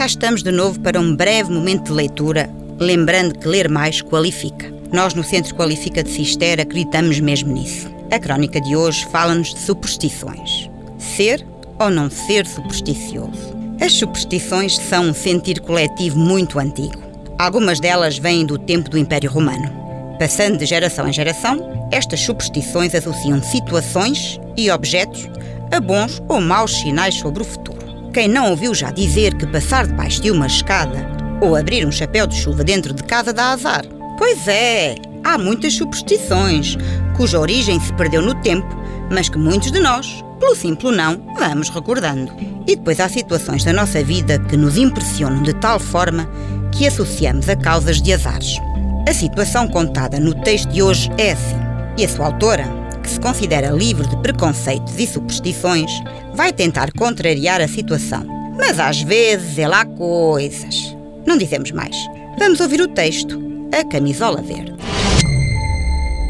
cá estamos de novo para um breve momento de leitura, lembrando que ler mais qualifica. Nós no Centro Qualifica de Cister acreditamos mesmo nisso. A crónica de hoje fala-nos de superstições. Ser ou não ser supersticioso? As superstições são um sentir coletivo muito antigo. Algumas delas vêm do tempo do Império Romano. Passando de geração em geração, estas superstições associam situações e objetos a bons ou maus sinais sobre o futuro. Quem não ouviu já dizer que passar debaixo de uma escada ou abrir um chapéu de chuva dentro de casa dá azar? Pois é, há muitas superstições cuja origem se perdeu no tempo, mas que muitos de nós, pelo simples não, vamos recordando. E depois há situações da nossa vida que nos impressionam de tal forma que associamos a causas de azares. A situação contada no texto de hoje é assim, e a sua autora, que se considera livre de preconceitos e superstições, vai tentar contrariar a situação. Mas às vezes é lá coisas. Não dizemos mais. Vamos ouvir o texto, A Camisola Verde.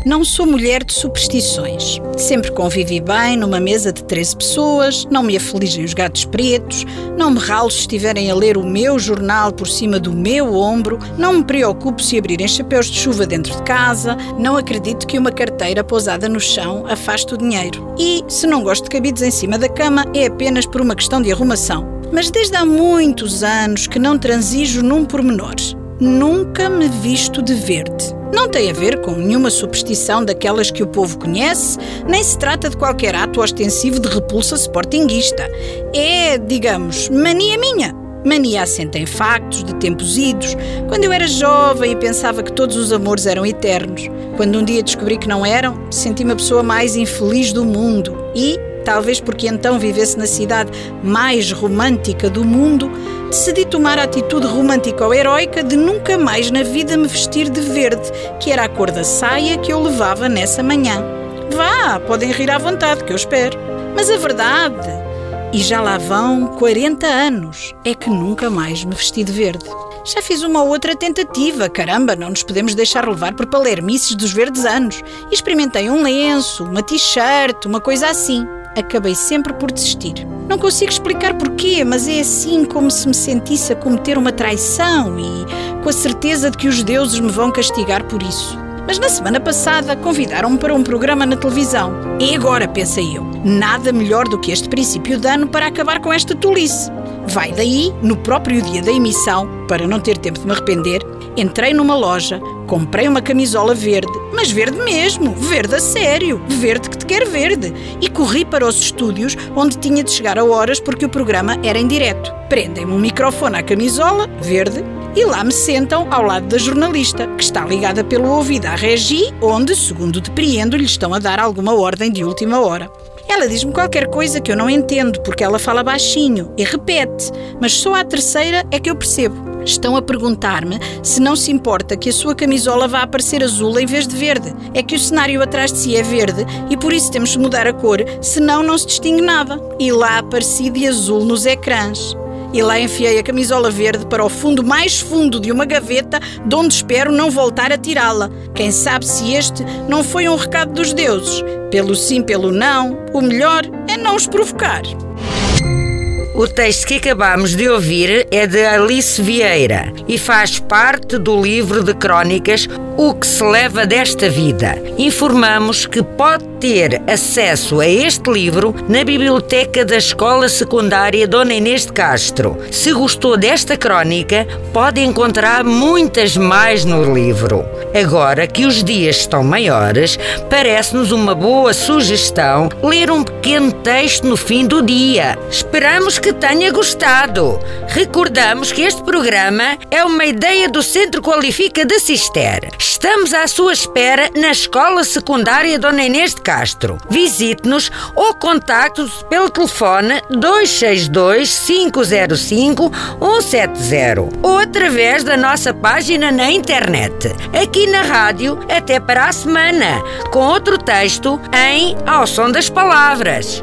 Não sou mulher de superstições. Sempre convivi bem numa mesa de 13 pessoas, não me afligem os gatos pretos, não me ralo se estiverem a ler o meu jornal por cima do meu ombro, não me preocupo se abrirem chapéus de chuva dentro de casa, não acredito que uma carteira pousada no chão afaste o dinheiro. E, se não gosto de cabides em cima da cama, é apenas por uma questão de arrumação. Mas desde há muitos anos que não transijo num pormenor. Nunca me visto de verde. Não tem a ver com nenhuma superstição daquelas que o povo conhece, nem se trata de qualquer ato ostensivo de repulsa sportinguista. É, digamos, mania minha. Mania assenta em factos de tempos idos, quando eu era jovem e pensava que todos os amores eram eternos. Quando um dia descobri que não eram, senti-me a pessoa mais infeliz do mundo e, talvez porque então vivesse na cidade mais romântica do mundo, decidi tomar a atitude romântico-heroica de nunca mais na vida me vestir de verde, que era a cor da saia que eu levava nessa manhã. Vá, podem rir à vontade, que eu espero. Mas a verdade, e já lá vão 40 anos, é que nunca mais me vesti de verde. Já fiz uma outra tentativa, caramba, não nos podemos deixar levar por palermices dos verdes anos. Experimentei um lenço, uma t-shirt, uma coisa assim acabei sempre por desistir. Não consigo explicar porquê, mas é assim como se me sentisse a cometer uma traição e com a certeza de que os deuses me vão castigar por isso. Mas na semana passada convidaram-me para um programa na televisão. E agora, pensei eu, nada melhor do que este princípio de ano para acabar com esta tolice. Vai daí, no próprio dia da emissão, para não ter tempo de me arrepender, entrei numa loja, comprei uma camisola verde, mas verde mesmo, verde a sério, verde que te quer verde, e corri para os estúdios onde tinha de chegar a horas porque o programa era em direto. Prendem-me um microfone à camisola, verde, e lá me sentam ao lado da jornalista, que está ligada pelo ouvido à regi, onde, segundo depreendo, lhe estão a dar alguma ordem de última hora. Ela diz-me qualquer coisa que eu não entendo, porque ela fala baixinho e repete, mas só à terceira é que eu percebo. Estão a perguntar-me se não se importa que a sua camisola vá aparecer azul em vez de verde. É que o cenário atrás de si é verde e por isso temos de mudar a cor, senão não se distingue nada. E lá apareci de azul nos ecrãs. E lá enfiei a camisola verde para o fundo mais fundo de uma gaveta, de onde espero não voltar a tirá-la. Quem sabe se este não foi um recado dos deuses. Pelo sim, pelo não, o melhor é não os provocar. O texto que acabamos de ouvir é de Alice Vieira e faz parte do livro de crónicas O que se leva desta vida. Informamos que pode ter acesso a este livro na biblioteca da Escola Secundária Dona Inês de Castro. Se gostou desta crónica, pode encontrar muitas mais no livro. Agora que os dias estão maiores, parece-nos uma boa sugestão ler um pequeno texto no fim do dia. Esperamos que tenha gostado. Recordamos que este programa é uma ideia do Centro Qualifica de Cister. Estamos à sua espera na Escola Secundária Dona Inês de Castro. Visite-nos ou contacte-nos pelo telefone 262 505 170 ou através da nossa página na internet. Aqui na rádio, até para a semana, com outro texto em Ao Som das Palavras.